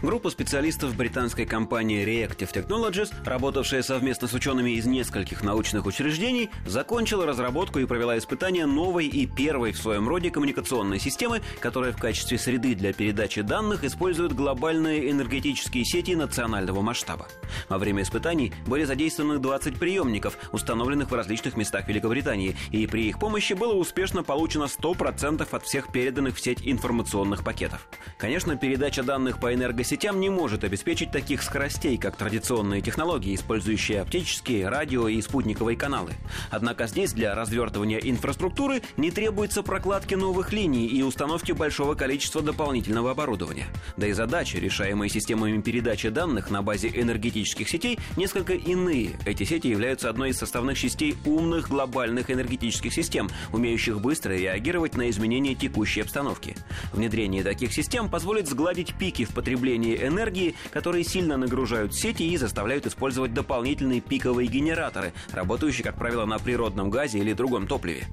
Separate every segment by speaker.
Speaker 1: Группа специалистов британской компании Reactive Technologies, работавшая совместно с учеными из нескольких научных учреждений, закончила разработку и провела испытания новой и первой в своем роде коммуникационной системы, которая в качестве среды для передачи данных использует глобальные энергетические сети национального масштаба. Во время испытаний были задействованы 20 приемников, установленных в различных местах Великобритании, и при их помощи было успешно получено 100% от всех переданных в сеть информационных пакетов. Конечно, передача данных по энергосетям сетям не может обеспечить таких скоростей, как традиционные технологии, использующие оптические, радио и спутниковые каналы. Однако здесь для развертывания инфраструктуры не требуется прокладки новых линий и установки большого количества дополнительного оборудования. Да и задачи, решаемые системами передачи данных на базе энергетических сетей, несколько иные. Эти сети являются одной из составных частей умных глобальных энергетических систем, умеющих быстро реагировать на изменения текущей обстановки. Внедрение таких систем позволит сгладить пики в потреблении потреблении энергии, которые сильно нагружают сети и заставляют использовать дополнительные пиковые генераторы, работающие, как правило, на природном газе или другом топливе.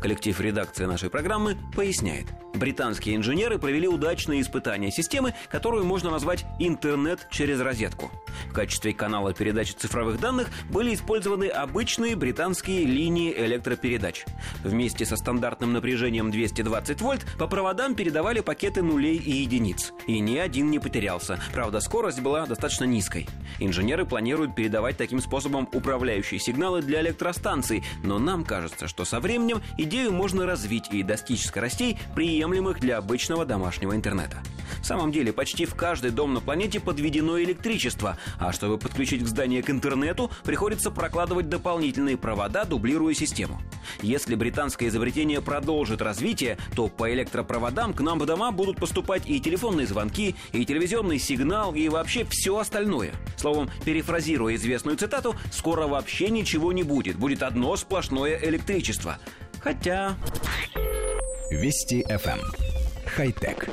Speaker 1: Коллектив редакции нашей программы поясняет. Британские инженеры провели удачные испытания системы, которую можно назвать «интернет через розетку». В качестве канала передачи цифровых данных были использованы обычные британские линии электропередач. Вместе со стандартным напряжением 220 вольт по проводам передавали пакеты нулей и единиц. И ни один не потерялся. Правда, скорость была достаточно низкой. Инженеры планируют передавать таким способом управляющие сигналы для электростанций, но нам кажется, что со временем идею можно развить и достичь скоростей, приемлемых для обычного домашнего интернета. В самом деле, почти в каждый дом на планете подведено электричество, а чтобы подключить к зданию к интернету, приходится прокладывать дополнительные провода, дублируя систему. Если британское изобретение продолжит развитие, то по электропроводам к нам в дома будут поступать и телефонные звонки, и телевизионный сигнал, и вообще все остальное. Словом, перефразируя известную цитату, скоро вообще ничего не будет, будет одно сплошное электричество. Хотя...
Speaker 2: Вести FM. Эм. Хай-тек.